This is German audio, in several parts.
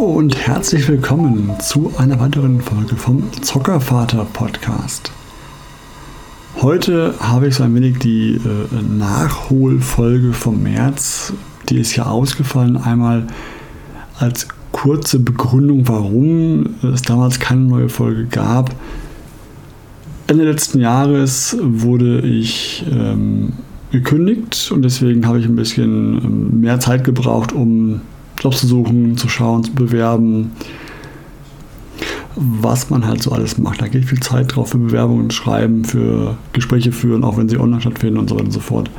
Hallo und herzlich willkommen zu einer weiteren Folge vom Zockervater Podcast. Heute habe ich so ein wenig die äh, Nachholfolge vom März. Die ist ja ausgefallen. Einmal als kurze Begründung, warum es damals keine neue Folge gab. Ende letzten Jahres wurde ich ähm, gekündigt und deswegen habe ich ein bisschen ähm, mehr Zeit gebraucht, um Jobs zu suchen, zu schauen, zu bewerben, was man halt so alles macht. Da geht viel Zeit drauf für Bewerbungen schreiben, für Gespräche führen, auch wenn sie online stattfinden und so weiter und so fort.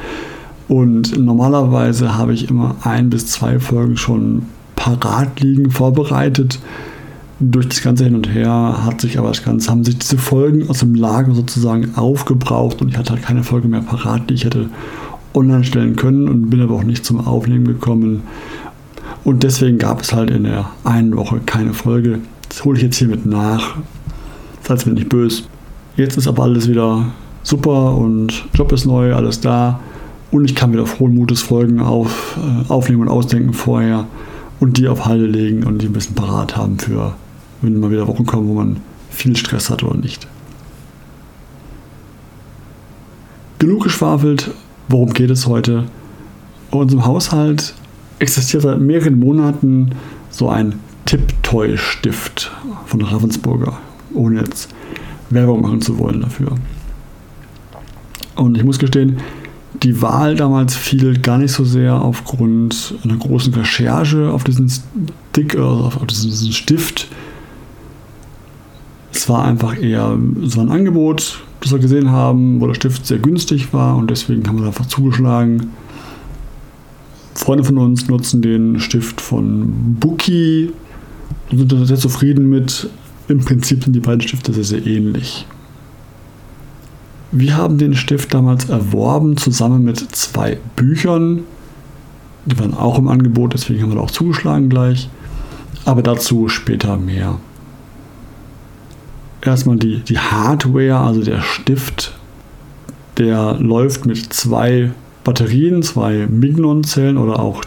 Und normalerweise habe ich immer ein bis zwei Folgen schon parat liegen, vorbereitet. Durch das ganze Hin und Her hat sich aber das Ganze, haben sich diese Folgen aus dem Lager sozusagen aufgebraucht und ich hatte halt keine Folge mehr parat, die ich hätte online stellen können und bin aber auch nicht zum Aufnehmen gekommen. Und deswegen gab es halt in der einen Woche keine Folge. Das hole ich jetzt hiermit nach. Seid mir nicht böse. Jetzt ist aber alles wieder super und Job ist neu, alles da. Und ich kann wieder frohen Mutes Folgen auf, äh, aufnehmen und ausdenken vorher und die auf Halde legen und die ein bisschen parat haben für, wenn mal wieder Wochen kommen, wo man viel Stress hat oder nicht. Genug geschwafelt. Worum geht es heute? In unserem Haushalt existiert seit mehreren Monaten so ein Tipptoy-Stift von Ravensburger, ohne jetzt Werbung machen zu wollen dafür. Und ich muss gestehen, die Wahl damals fiel gar nicht so sehr aufgrund einer großen Recherche auf diesen Stick, also auf diesen Stift. Es war einfach eher so ein Angebot, das wir gesehen haben, wo der Stift sehr günstig war und deswegen haben wir einfach zugeschlagen. Freunde von uns nutzen den Stift von und sind da sehr zufrieden mit. Im Prinzip sind die beiden Stifte sehr, sehr ähnlich. Wir haben den Stift damals erworben, zusammen mit zwei Büchern. Die waren auch im Angebot, deswegen haben wir da auch zugeschlagen gleich. Aber dazu später mehr. Erstmal die, die Hardware, also der Stift, der läuft mit zwei Batterien, zwei Mignon-Zellen oder auch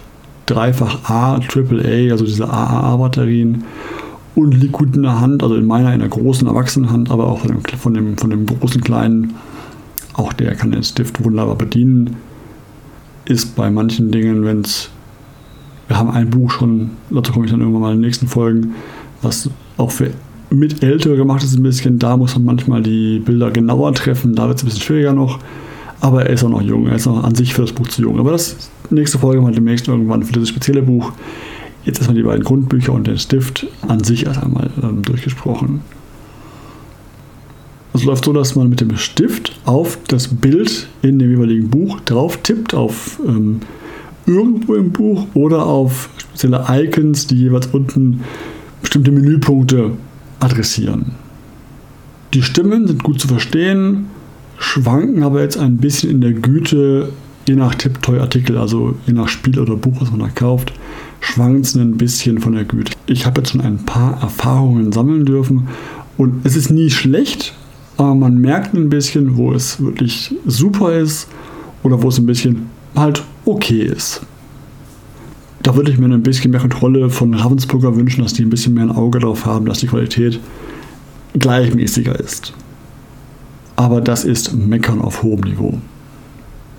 dreifach A, AAA, also diese AAA-Batterien und gut in der Hand, also in meiner, in der großen Erwachsenenhand, aber auch von dem, von dem, von dem großen kleinen, auch der kann den Stift wunderbar bedienen. Ist bei manchen Dingen, wenn es, wir haben ein Buch schon, dazu komme ich dann irgendwann mal in den nächsten Folgen, was auch für mit Ältere gemacht ist ein bisschen, da muss man manchmal die Bilder genauer treffen, da wird es ein bisschen schwieriger noch. Aber er ist auch noch jung. Er ist noch an sich für das Buch zu jung. Aber das nächste Folge mal demnächst irgendwann für dieses spezielle Buch. Jetzt erstmal die beiden Grundbücher und den Stift an sich erst einmal ähm, durchgesprochen. Es läuft so, dass man mit dem Stift auf das Bild in dem jeweiligen Buch drauf tippt, auf ähm, irgendwo im Buch oder auf spezielle Icons, die jeweils unten bestimmte Menüpunkte adressieren. Die Stimmen sind gut zu verstehen schwanken aber jetzt ein bisschen in der Güte, je nach Tipptoy-Artikel, also je nach Spiel oder Buch, was man da kauft, schwankt es ein bisschen von der Güte. Ich habe jetzt schon ein paar Erfahrungen sammeln dürfen und es ist nie schlecht, aber man merkt ein bisschen, wo es wirklich super ist oder wo es ein bisschen halt okay ist. Da würde ich mir ein bisschen mehr Kontrolle von Ravensburger wünschen, dass die ein bisschen mehr ein Auge darauf haben, dass die Qualität gleichmäßiger ist aber das ist Meckern auf hohem Niveau.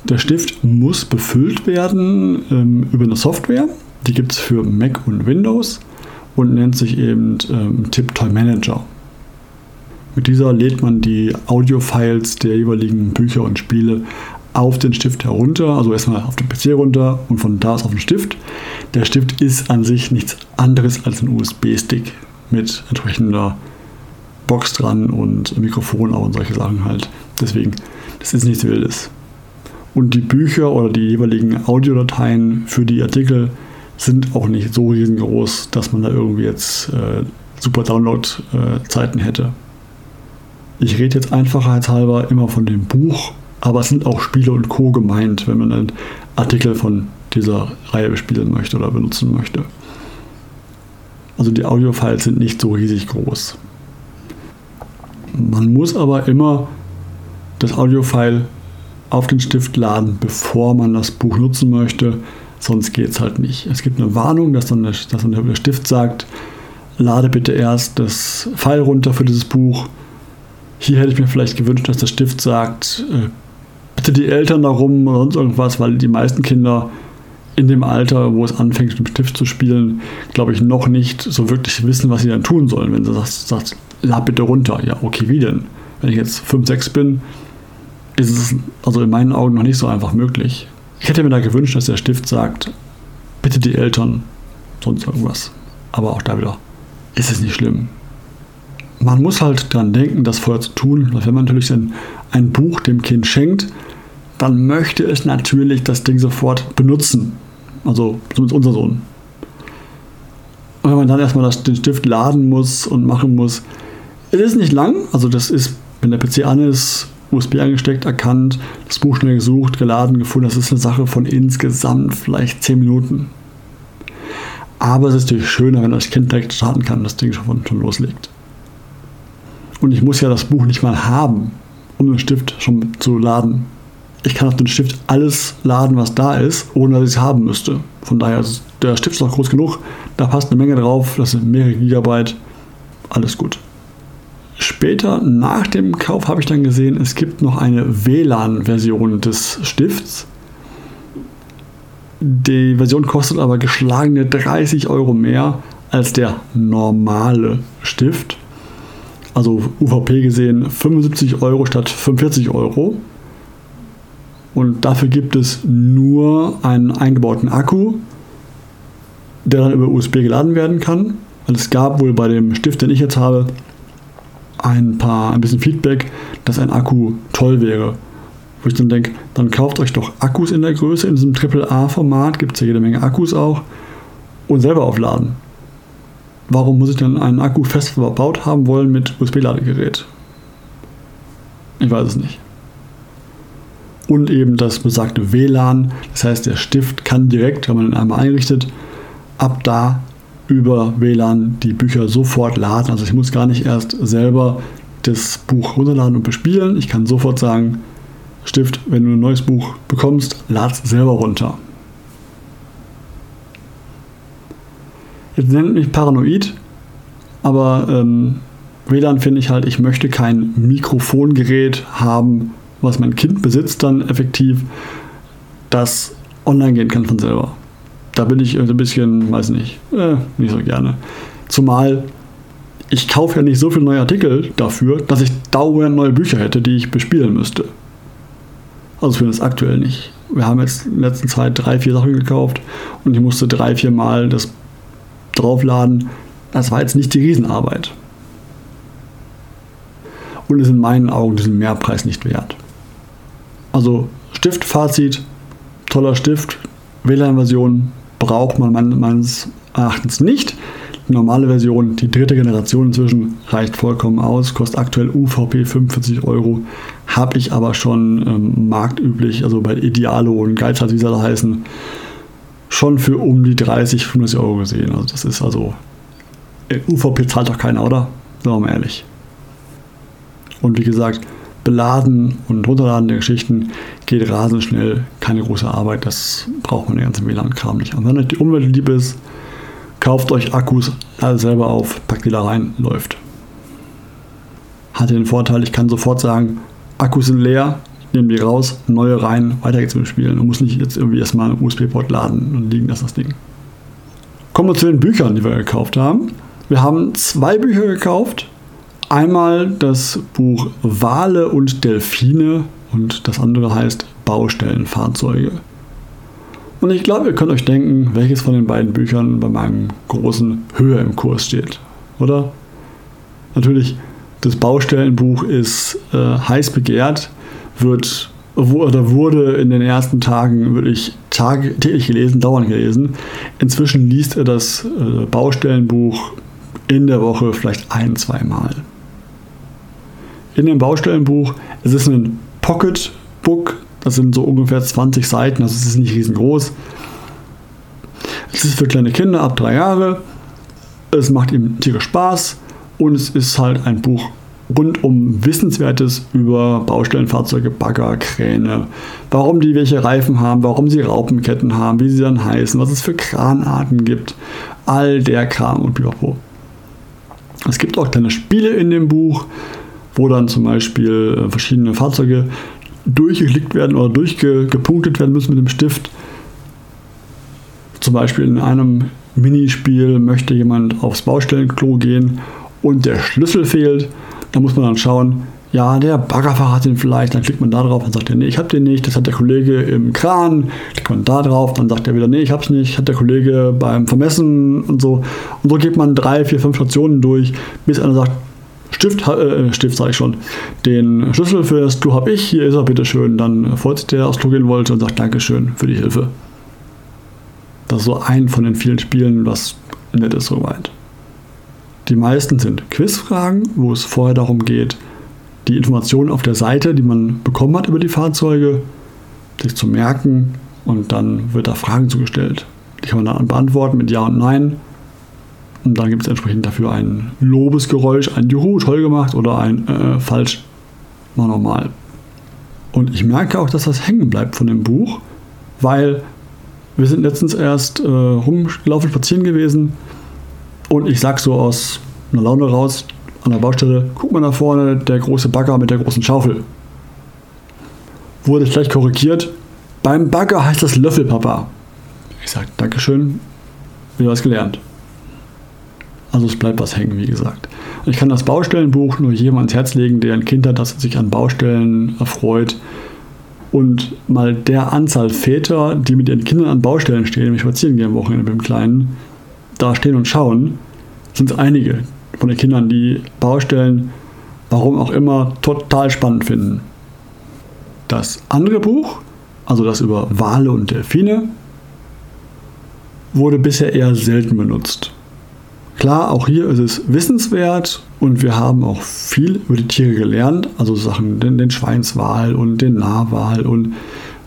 Der Stift muss befüllt werden ähm, über eine Software, die gibt es für Mac und Windows und nennt sich eben ähm, TipToy Manager. Mit dieser lädt man die Audio-Files der jeweiligen Bücher und Spiele auf den Stift herunter, also erstmal auf den PC runter und von da aus auf den Stift. Der Stift ist an sich nichts anderes als ein USB-Stick mit entsprechender Box dran und Mikrofon auch und solche Sachen halt. Deswegen, das ist nichts Wildes. Und die Bücher oder die jeweiligen Audiodateien für die Artikel sind auch nicht so riesengroß, dass man da irgendwie jetzt äh, super Download-Zeiten äh, hätte. Ich rede jetzt einfachheitshalber immer von dem Buch, aber es sind auch Spiele und Co. gemeint, wenn man einen Artikel von dieser Reihe bespielen möchte oder benutzen möchte. Also die Audiofiles sind nicht so riesig groß. Man muss aber immer das Audiofile auf den Stift laden, bevor man das Buch nutzen möchte. sonst geht es halt nicht. Es gibt eine Warnung, dass dann, der, dass dann der Stift sagt, lade bitte erst das File runter für dieses Buch. Hier hätte ich mir vielleicht gewünscht, dass der Stift sagt, äh, bitte die Eltern darum oder sonst irgendwas, weil die meisten Kinder in dem Alter, wo es anfängt, mit dem Stift zu spielen, glaube ich, noch nicht so wirklich wissen, was sie dann tun sollen. Wenn sie sagt, sagt, lad bitte runter. Ja, okay, wie denn? Wenn ich jetzt 5, 6 bin, ist es also in meinen Augen noch nicht so einfach möglich. Ich hätte mir da gewünscht, dass der Stift sagt, bitte die Eltern, sonst irgendwas. Aber auch da wieder ist es nicht schlimm. Man muss halt daran denken, das vorher zu tun. Wenn man natürlich ein, ein Buch dem Kind schenkt, dann möchte es natürlich das Ding sofort benutzen. Also zumindest unser Sohn. Und wenn man dann erstmal das, den Stift laden muss und machen muss, es ist nicht lang, also das ist, wenn der PC an ist, USB angesteckt, erkannt, das Buch schnell gesucht, geladen, gefunden. Das ist eine Sache von insgesamt vielleicht 10 Minuten. Aber es ist natürlich schöner, wenn das Kind direkt starten kann, das Ding schon, schon loslegt. Und ich muss ja das Buch nicht mal haben, um den Stift schon zu laden. Ich kann auf den Stift alles laden, was da ist, ohne dass ich es haben müsste. Von daher ist der Stift ist noch groß genug, da passt eine Menge drauf, das sind mehrere Gigabyte, alles gut. Später, nach dem Kauf, habe ich dann gesehen, es gibt noch eine WLAN-Version des Stifts. Die Version kostet aber geschlagene 30 Euro mehr als der normale Stift. Also UVP gesehen 75 Euro statt 45 Euro. Und dafür gibt es nur einen eingebauten Akku, der dann über USB geladen werden kann. Und es gab wohl bei dem Stift, den ich jetzt habe, ein paar, ein bisschen Feedback, dass ein Akku toll wäre. Wo ich dann denke, dann kauft euch doch Akkus in der Größe, in diesem AAA-Format, gibt es ja jede Menge Akkus auch, und selber aufladen. Warum muss ich dann einen Akku fest verbaut haben wollen mit USB-Ladegerät? Ich weiß es nicht. Und eben das besagte WLAN, das heißt, der Stift kann direkt, wenn man ihn einmal einrichtet, ab da über WLAN die Bücher sofort laden. Also ich muss gar nicht erst selber das Buch runterladen und bespielen. Ich kann sofort sagen, Stift, wenn du ein neues Buch bekommst, lad es selber runter. Jetzt nennt mich paranoid, aber ähm, WLAN finde ich halt, ich möchte kein Mikrofongerät haben, was mein Kind besitzt dann effektiv, das online gehen kann von selber da bin ich ein bisschen, weiß nicht, äh, nicht so gerne. Zumal ich kaufe ja nicht so viele neue Artikel dafür, dass ich dauernd neue Bücher hätte, die ich bespielen müsste. Also für das aktuell nicht. Wir haben jetzt in der letzten Zeit drei, vier Sachen gekauft und ich musste drei, vier Mal das draufladen. Das war jetzt nicht die Riesenarbeit. Und ist in meinen Augen diesen Mehrpreis nicht wert. Also Stift, Fazit, toller Stift, WLAN-Version, braucht man meines Erachtens nicht. Die normale Version, die dritte Generation inzwischen, reicht vollkommen aus, kostet aktuell UVP 45 Euro, habe ich aber schon ähm, marktüblich, also bei Idealo und Geizhals, wie sie da heißen, schon für um die 30, 50 Euro gesehen. Also das ist also, äh, UVP zahlt doch keiner, oder? Sagen wir mal ehrlich. Und wie gesagt, Beladen und Runterladen der Geschichten geht rasend schnell, keine große Arbeit, das braucht man den ganzen WLAN-Kram nicht. Und wenn euch die Umwelt lieb ist, kauft euch Akkus, selber auf, packt die da rein, läuft. Hat den Vorteil, ich kann sofort sagen, Akkus sind leer, ich nehme die raus, neue rein, weiter geht's mit dem Spielen und muss nicht jetzt irgendwie erstmal einen USB-Port laden und liegen das das Ding. Kommen wir zu den Büchern, die wir gekauft haben. Wir haben zwei Bücher gekauft, Einmal das Buch Wale und Delfine und das andere heißt Baustellenfahrzeuge. Und ich glaube, ihr könnt euch denken, welches von den beiden Büchern bei meinem großen höher im Kurs steht, oder? Natürlich, das Baustellenbuch ist äh, heiß begehrt, wird oder wurde in den ersten Tagen wirklich täglich gelesen, dauernd gelesen. Inzwischen liest er das äh, Baustellenbuch in der Woche vielleicht ein, zwei Mal in dem Baustellenbuch. Es ist ein Pocketbook, das sind so ungefähr 20 Seiten, also es ist nicht riesengroß. Es ist für kleine Kinder ab drei Jahre. Es macht ihm tierisch Spaß und es ist halt ein Buch rundum Wissenswertes über Baustellenfahrzeuge, Bagger, Kräne, warum die welche Reifen haben, warum sie Raupenketten haben, wie sie dann heißen, was es für Kranarten gibt, all der Kram und pipapo. Es gibt auch kleine Spiele in dem Buch, wo dann zum Beispiel äh, verschiedene Fahrzeuge durchgeklickt werden oder durchgepunktet werden müssen mit dem Stift. Zum Beispiel in einem Minispiel möchte jemand aufs Baustellenklo gehen und der Schlüssel fehlt. Da muss man dann schauen, ja, der Baggerfahrer hat den vielleicht, dann klickt man da drauf und sagt er, nee, ich habe den nicht, das hat der Kollege im Kran, klickt man da drauf, dann sagt er wieder, nee, ich hab's nicht, hat der Kollege beim Vermessen und so. Und so geht man drei, vier, fünf Stationen durch, bis einer sagt, Stift, äh, Stift sage ich schon, den Schlüssel für das Klo habe ich, hier ist er, bitteschön. Dann sich der aufs Klo gehen wollte und sagt Dankeschön für die Hilfe. Das ist so ein von den vielen Spielen, was nett ist soweit. Die meisten sind Quizfragen, wo es vorher darum geht, die Informationen auf der Seite, die man bekommen hat über die Fahrzeuge, sich zu merken und dann wird da Fragen zugestellt. Die kann man dann beantworten mit Ja und Nein. Und dann gibt es entsprechend dafür ein Lobesgeräusch, ein Juhu, toll gemacht oder ein äh, falsch, mal normal. Und ich merke auch, dass das hängen bleibt von dem Buch, weil wir sind letztens erst äh, rumgelaufen, spazieren gewesen und ich sag so aus einer Laune raus an der Baustelle, guck mal nach vorne, der große Bagger mit der großen Schaufel. Wurde gleich korrigiert. Beim Bagger heißt das Löffel, Papa. Ich sag, Dankeschön, wieder was gelernt. Also es bleibt was hängen, wie gesagt. Ich kann das Baustellenbuch nur jedem ans Herz legen, der ein Kind hat, das sich an Baustellen erfreut. Und mal der Anzahl Väter, die mit ihren Kindern an Baustellen stehen, nämlich spazieren gehen am Wochenende mit dem Kleinen, da stehen und schauen, sind es einige von den Kindern, die Baustellen, warum auch immer, total spannend finden. Das andere Buch, also das über Wale und Delfine, wurde bisher eher selten benutzt. Klar, auch hier ist es wissenswert und wir haben auch viel über die Tiere gelernt, also Sachen, den, den Schweinswal und den Narwal und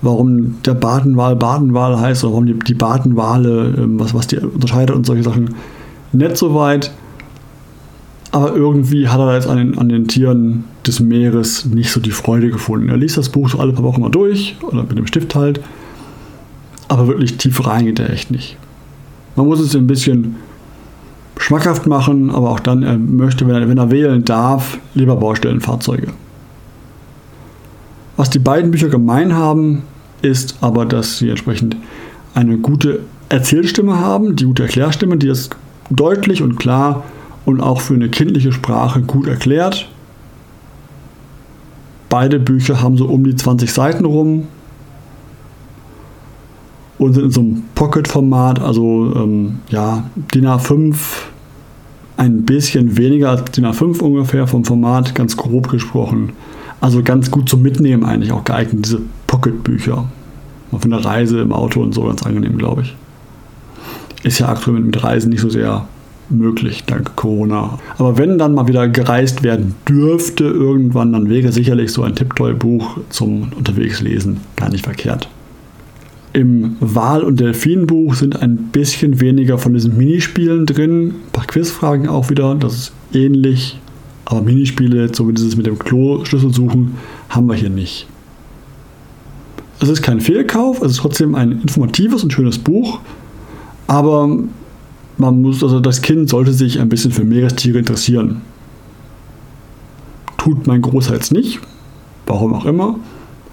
warum der Badenwal Badenwal heißt oder warum die, die Badenwale, ähm, was, was die unterscheidet und solche Sachen. Nicht so weit, aber irgendwie hat er jetzt an den, an den Tieren des Meeres nicht so die Freude gefunden. Er liest das Buch so alle paar Wochen mal durch, oder mit dem Stift halt, aber wirklich tief rein geht er echt nicht. Man muss es ein bisschen schmackhaft machen, aber auch dann, er möchte, wenn er, wenn er wählen darf, lieber Baustellenfahrzeuge. Was die beiden Bücher gemein haben, ist aber, dass sie entsprechend eine gute Erzählstimme haben, die gute Erklärstimme, die es deutlich und klar und auch für eine kindliche Sprache gut erklärt. Beide Bücher haben so um die 20 Seiten rum und sind in so einem Pocket-Format, also ähm, ja, DIN A5, ein bisschen weniger als DIN A5 ungefähr vom Format, ganz grob gesprochen. Also ganz gut zum Mitnehmen eigentlich auch geeignet, diese Pocket-Bücher. Mal für eine Reise im Auto und so ganz angenehm, glaube ich. Ist ja aktuell mit Reisen nicht so sehr möglich, dank Corona. Aber wenn dann mal wieder gereist werden dürfte irgendwann, dann wäre sicherlich so ein Tipptoy-Buch zum Unterwegslesen gar nicht verkehrt. Im Wal- und Delfinbuch sind ein bisschen weniger von diesen Minispielen drin, ein paar Quizfragen auch wieder, das ist ähnlich aber Minispiele, so wie dieses mit dem Klo-Schlüssel suchen, haben wir hier nicht. Es ist kein Fehlkauf, es ist trotzdem ein informatives und schönes Buch, aber man muss, also das Kind sollte sich ein bisschen für Meerestiere interessieren. Tut mein Großteils nicht, warum auch immer.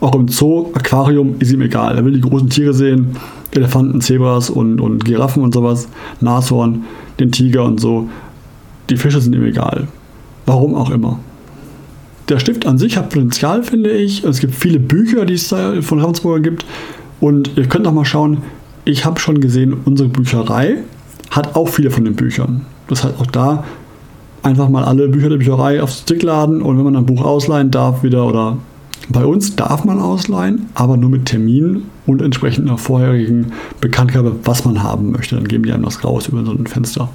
Auch im Zoo, Aquarium ist ihm egal. Er will die großen Tiere sehen, Elefanten, Zebras und, und Giraffen und sowas, Nashorn, den Tiger und so. Die Fische sind ihm egal. Warum auch immer. Der Stift an sich hat Potenzial, finde ich. Es gibt viele Bücher, die es von Ravensburger gibt. Und ihr könnt auch mal schauen, ich habe schon gesehen, unsere Bücherei hat auch viele von den Büchern. Das heißt auch da einfach mal alle Bücher der Bücherei aufs Stick laden und wenn man ein Buch ausleihen darf wieder oder bei uns darf man ausleihen, aber nur mit Termin und entsprechender vorherigen Bekanntgabe, was man haben möchte. Dann geben die einem das raus über so ein Fenster.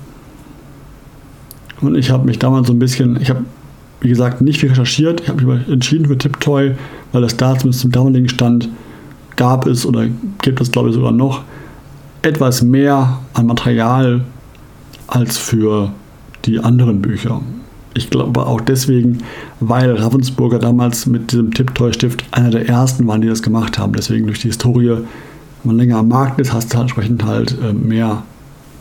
Und ich habe mich damals so ein bisschen, ich habe, wie gesagt, nicht viel recherchiert. Ich habe mich entschieden für Tiptoy, weil das da zumindest zum damaligen Stand gab es oder gibt es, glaube ich, sogar noch etwas mehr an Material als für die anderen Bücher. Ich glaube auch deswegen, weil Ravensburger damals mit diesem Tipptoy-Stift einer der ersten waren, die das gemacht haben. Deswegen durch die Historie, wenn man länger am Markt ist, hast du halt entsprechend halt äh, mehr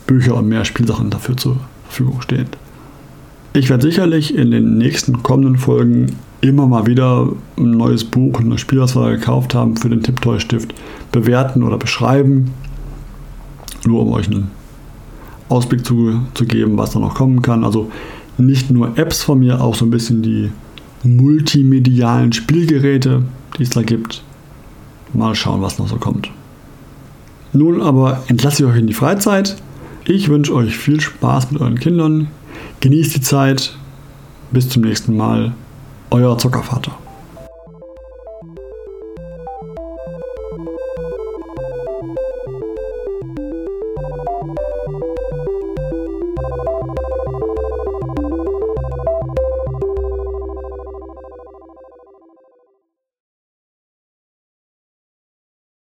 Bücher und mehr Spielsachen dafür zur Verfügung stehen. Ich werde sicherlich in den nächsten kommenden Folgen immer mal wieder ein neues Buch, eine Spielauswahl gekauft haben für den Tipptoy-Stift bewerten oder beschreiben. Nur um euch einen Ausblick zu, zu geben, was da noch kommen kann. Also nicht nur Apps von mir, auch so ein bisschen die multimedialen Spielgeräte, die es da gibt. Mal schauen, was noch so kommt. Nun aber entlasse ich euch in die Freizeit. Ich wünsche euch viel Spaß mit euren Kindern. Genießt die Zeit. Bis zum nächsten Mal. Euer Zockervater.